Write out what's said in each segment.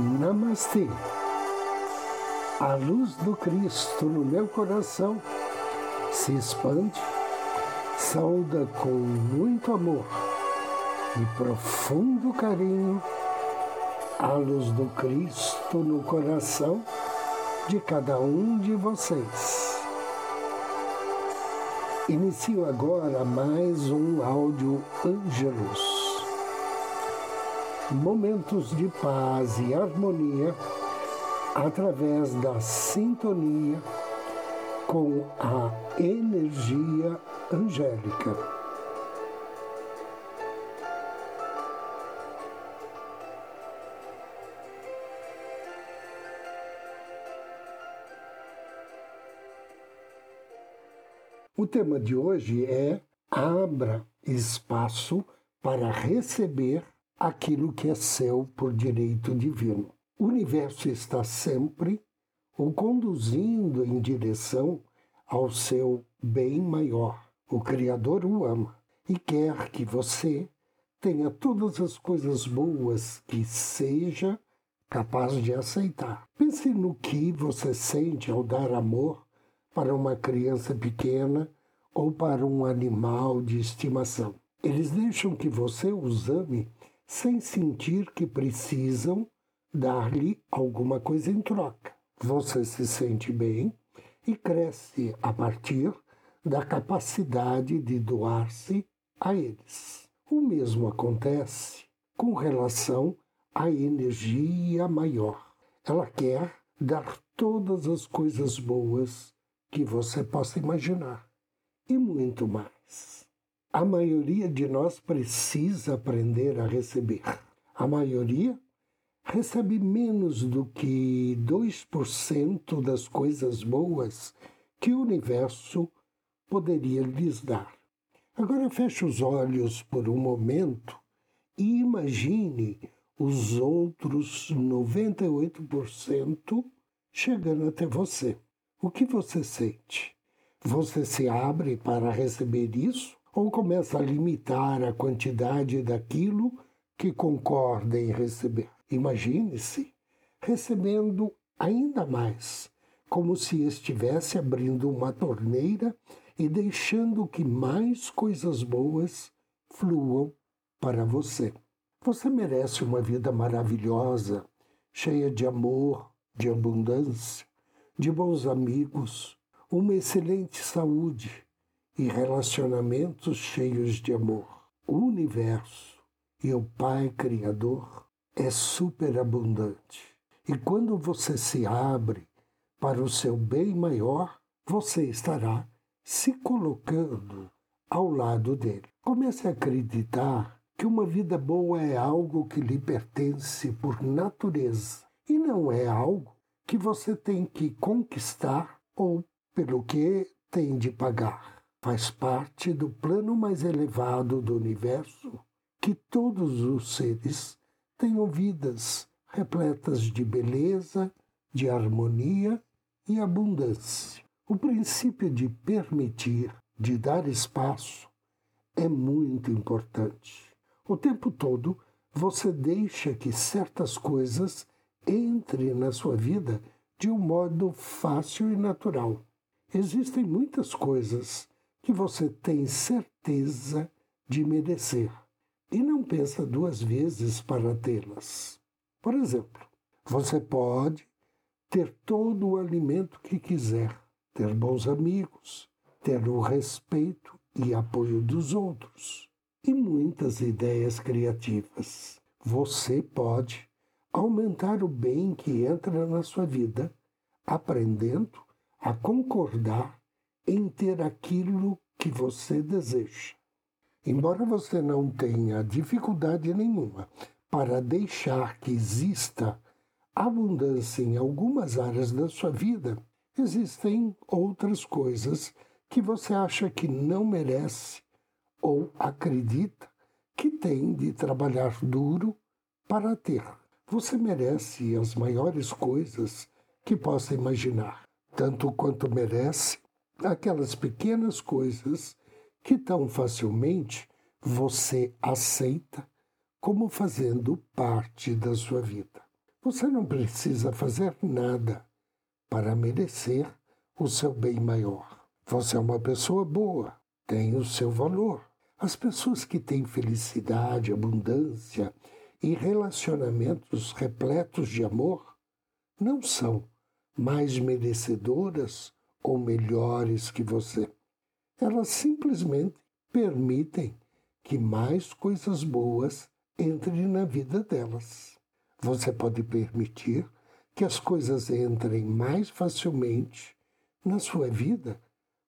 Namastê. A luz do Cristo no meu coração se expande, sauda com muito amor e profundo carinho a luz do Cristo no coração de cada um de vocês. Inicio agora mais um áudio Ângelos momentos de paz e harmonia através da sintonia com a energia angélica. O tema de hoje é Abra espaço para receber aquilo que é seu por direito divino. O universo está sempre o conduzindo em direção ao seu bem maior. O Criador o ama e quer que você tenha todas as coisas boas que seja capaz de aceitar. Pense no que você sente ao dar amor para uma criança pequena ou para um animal de estimação. Eles deixam que você os ame sem sentir que precisam dar-lhe alguma coisa em troca. Você se sente bem e cresce a partir da capacidade de doar-se a eles. O mesmo acontece com relação à energia maior. Ela quer dar todas as coisas boas que você possa imaginar e muito mais. A maioria de nós precisa aprender a receber. A maioria recebe menos do que 2% das coisas boas que o universo poderia lhes dar. Agora feche os olhos por um momento e imagine os outros 98% chegando até você. O que você sente? Você se abre para receber isso? Ou começa a limitar a quantidade daquilo que concorda em receber. Imagine-se recebendo ainda mais, como se estivesse abrindo uma torneira e deixando que mais coisas boas fluam para você. Você merece uma vida maravilhosa, cheia de amor, de abundância, de bons amigos, uma excelente saúde e relacionamentos cheios de amor. O universo e o Pai Criador é superabundante. E quando você se abre para o seu bem maior, você estará se colocando ao lado dele. Comece a acreditar que uma vida boa é algo que lhe pertence por natureza e não é algo que você tem que conquistar ou pelo que tem de pagar faz parte do plano mais elevado do universo que todos os seres tenham vidas repletas de beleza, de harmonia e abundância. O princípio de permitir, de dar espaço, é muito importante. O tempo todo você deixa que certas coisas entrem na sua vida de um modo fácil e natural. Existem muitas coisas que você tem certeza de merecer e não pensa duas vezes para tê-las. Por exemplo, você pode ter todo o alimento que quiser, ter bons amigos, ter o respeito e apoio dos outros e muitas ideias criativas. Você pode aumentar o bem que entra na sua vida, aprendendo a concordar em ter aquilo que você deseja. Embora você não tenha dificuldade nenhuma para deixar que exista abundância em algumas áreas da sua vida, existem outras coisas que você acha que não merece ou acredita que tem de trabalhar duro para ter. Você merece as maiores coisas que possa imaginar, tanto quanto merece aquelas pequenas coisas que tão facilmente você aceita como fazendo parte da sua vida. Você não precisa fazer nada para merecer o seu bem maior. Você é uma pessoa boa, tem o seu valor. As pessoas que têm felicidade, abundância e relacionamentos repletos de amor não são mais merecedoras ou melhores que você. Elas simplesmente permitem que mais coisas boas entrem na vida delas. Você pode permitir que as coisas entrem mais facilmente na sua vida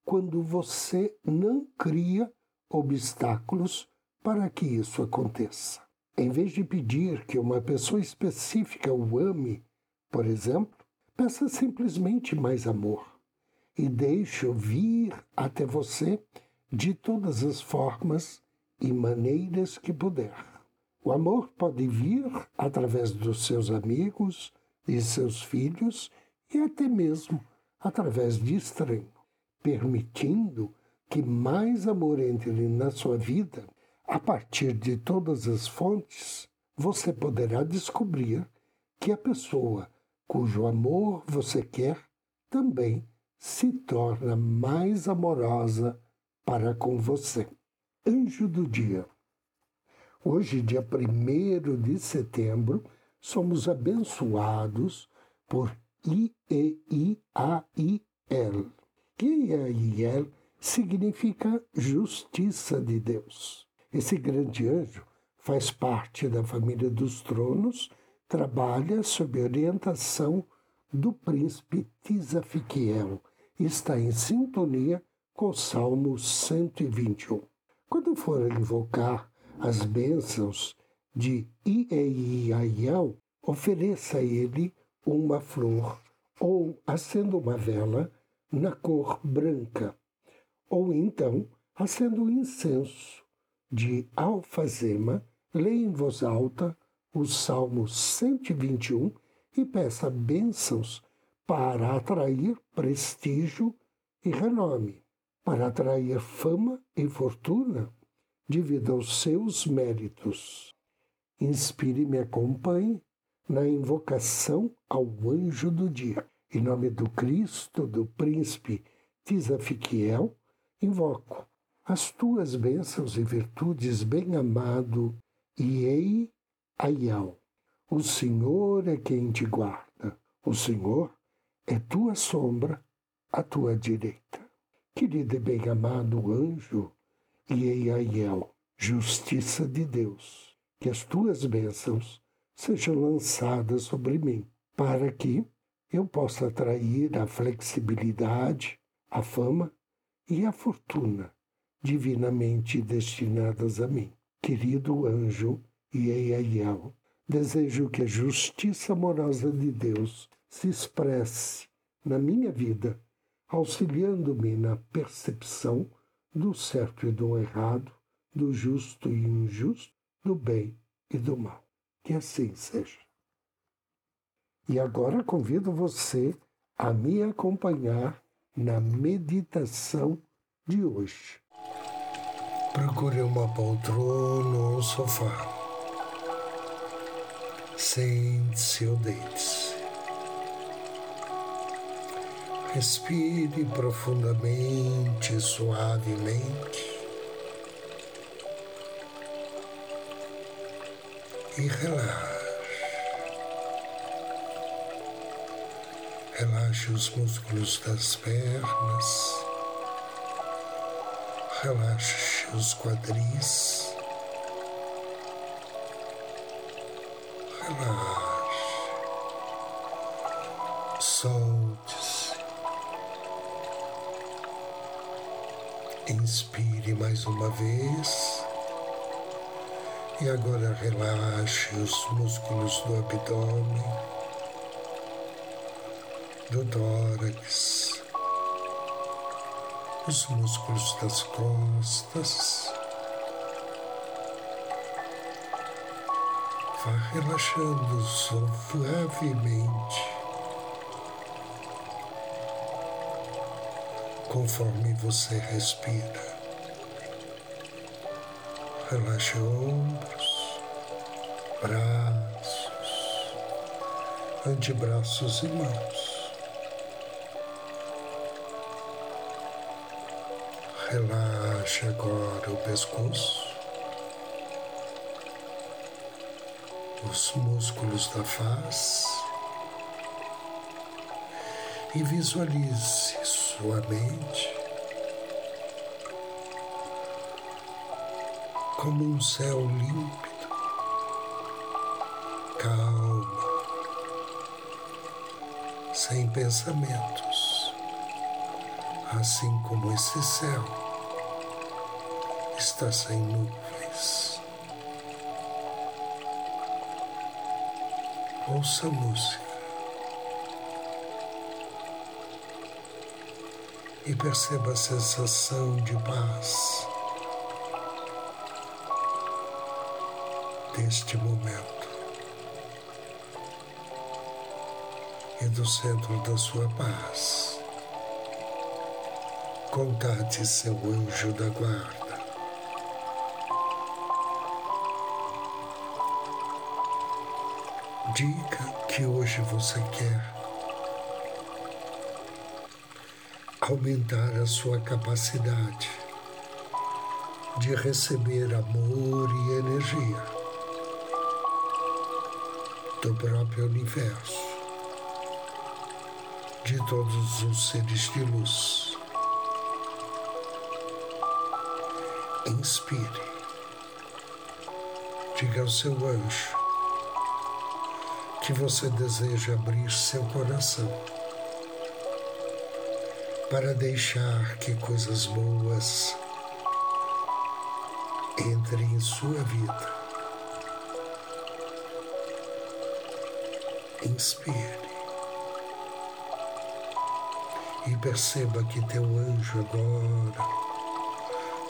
quando você não cria obstáculos para que isso aconteça. Em vez de pedir que uma pessoa específica o ame, por exemplo, peça simplesmente mais amor e deixe-o vir até você de todas as formas e maneiras que puder. O amor pode vir através dos seus amigos e seus filhos e até mesmo através de estranho, permitindo que mais amor entre na sua vida a partir de todas as fontes, você poderá descobrir que a pessoa cujo amor você quer também se torna mais amorosa para com você. Anjo do dia. Hoje, dia 1 de setembro, somos abençoados por I-E-I-A-I-L. I-E-I-L significa justiça de Deus. Esse grande anjo faz parte da família dos tronos, trabalha sob orientação do príncipe Tisafiquiel está em sintonia com o Salmo 121. Quando for invocar as bênçãos de Ieiaiel, ofereça a ele uma flor ou acenda uma vela na cor branca, ou então acenda um incenso de alfazema, leia em voz alta o Salmo 121 e peça bênçãos para atrair prestígio e renome, para atrair fama e fortuna devido aos seus méritos. Inspire e me acompanhe na invocação ao anjo do dia. Em nome do Cristo, do príncipe Tisafiquiel, invoco as tuas bênçãos e virtudes, bem-amado Iei Aial. O Senhor é quem te guarda. O Senhor é tua sombra à tua direita. Querido e bem-amado anjo Iei Aiel, justiça de Deus, que as tuas bênçãos sejam lançadas sobre mim, para que eu possa atrair a flexibilidade, a fama e a fortuna divinamente destinadas a mim. Querido anjo Ieiaiel, desejo que a justiça amorosa de Deus se expresse na minha vida, auxiliando-me na percepção do certo e do errado, do justo e injusto, do bem e do mal. Que assim seja. E agora convido você a me acompanhar na meditação de hoje. Procure uma poltrona ou um sofá. Sente-se ou deite-se. Respire profundamente suavemente. E relaxe. Relaxe os músculos das pernas relaxe os quadris, relaxe, solte-se, inspire mais uma vez. E agora relaxe os músculos do abdômen, do tórax, os músculos das costas. Vá relaxando suavemente, conforme você respira. Relaxe ombros, braços, antebraços e mãos. Relaxe agora o pescoço, os músculos da face e visualize sua mente como um céu límpido, calmo, sem pensamentos, assim como esse céu está sem nuvens. Ouça a música e perceba a sensação de paz deste momento e do centro da sua paz. Contate seu anjo da guarda. Diga que hoje você quer aumentar a sua capacidade de receber amor e energia do próprio universo, de todos os seres de luz. Inspire. Diga ao seu anjo que você deseja abrir seu coração para deixar que coisas boas entrem em sua vida. Inspire. E perceba que teu anjo agora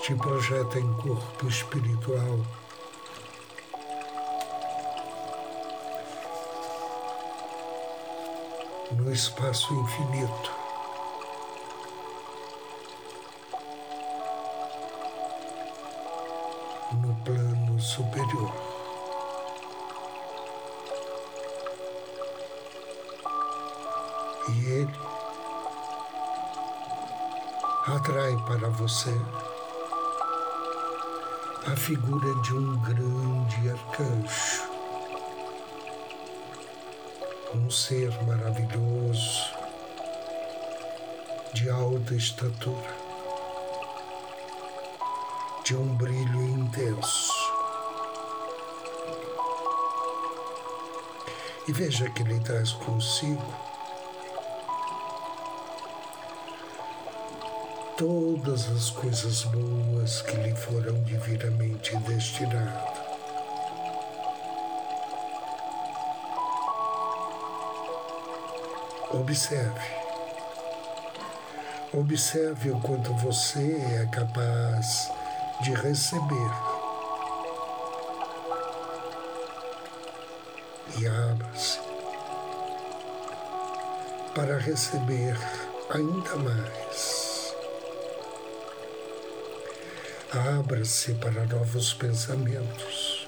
te projeta em corpo espiritual. No espaço infinito. Superior. e ele atrai para você a figura de um grande arcanjo, um ser maravilhoso, de alta estatura, de um brilho intenso. E veja que ele traz consigo todas as coisas boas que lhe foram divinamente destinadas. Observe. Observe o quanto você é capaz de receber. E abra-se para receber ainda mais. Abra-se para novos pensamentos,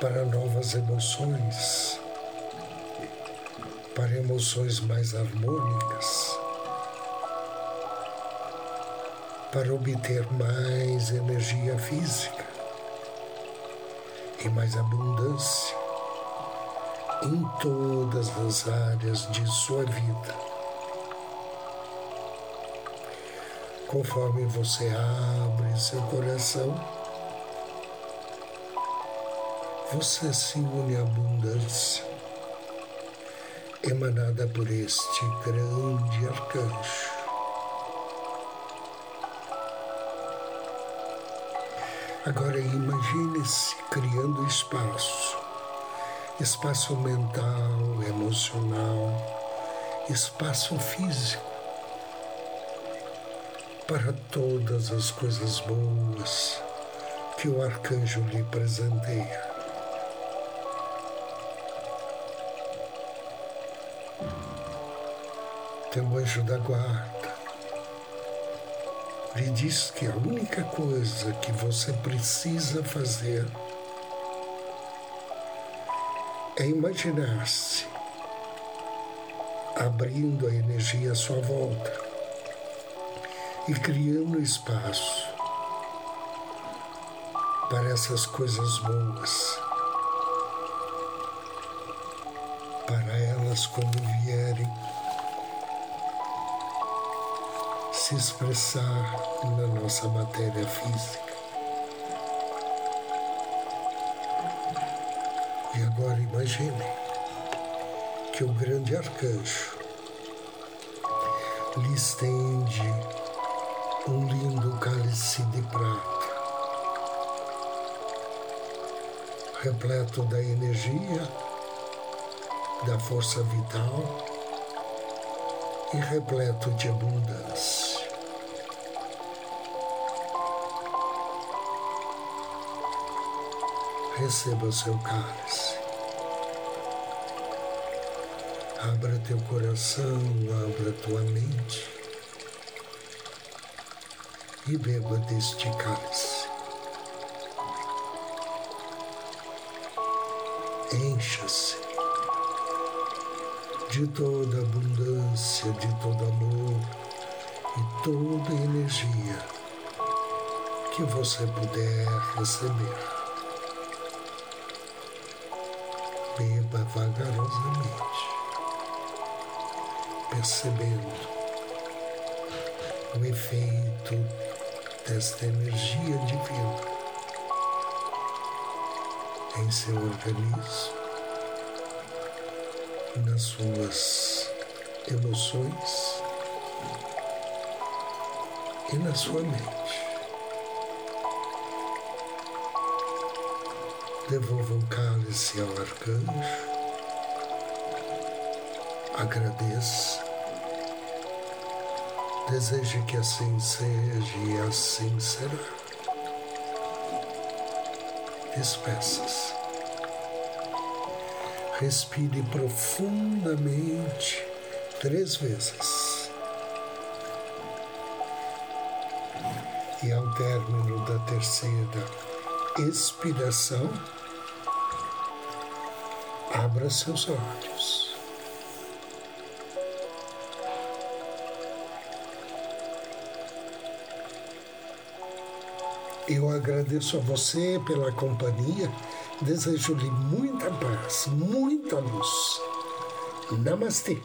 para novas emoções, para emoções mais harmônicas, para obter mais energia física e mais abundância em todas as áreas de sua vida. conforme você abre seu coração, você se une à abundância emanada por este grande arcanjo. Agora imagine-se criando espaço, espaço mental, emocional, espaço físico. Para todas as coisas boas que o arcanjo lhe presenteia. Teu anjo da guarda lhe diz que a única coisa que você precisa fazer é imaginar-se abrindo a energia à sua volta e criando espaço para essas coisas boas, para elas quando vierem se expressar na nossa matéria física. E agora imagine que o grande arcanjo lhe estende um lindo cálice de prata, repleto da energia, da força vital e repleto de abundância. Receba o seu cálice. Abra teu coração, abra tua mente e beba deste cálice. Encha-se de toda abundância, de todo amor e toda energia que você puder receber. Beba vagarosamente, percebendo o efeito desta energia divina em seu organismo, nas suas emoções e na sua mente. Devolva o cálice ao arcanjo, agradeça Deseje que assim seja e assim será. Despeça-se. Respire profundamente três vezes. E ao término da terceira expiração, abra seus olhos. Eu agradeço a você pela companhia, desejo-lhe muita paz, muita luz. Namastê.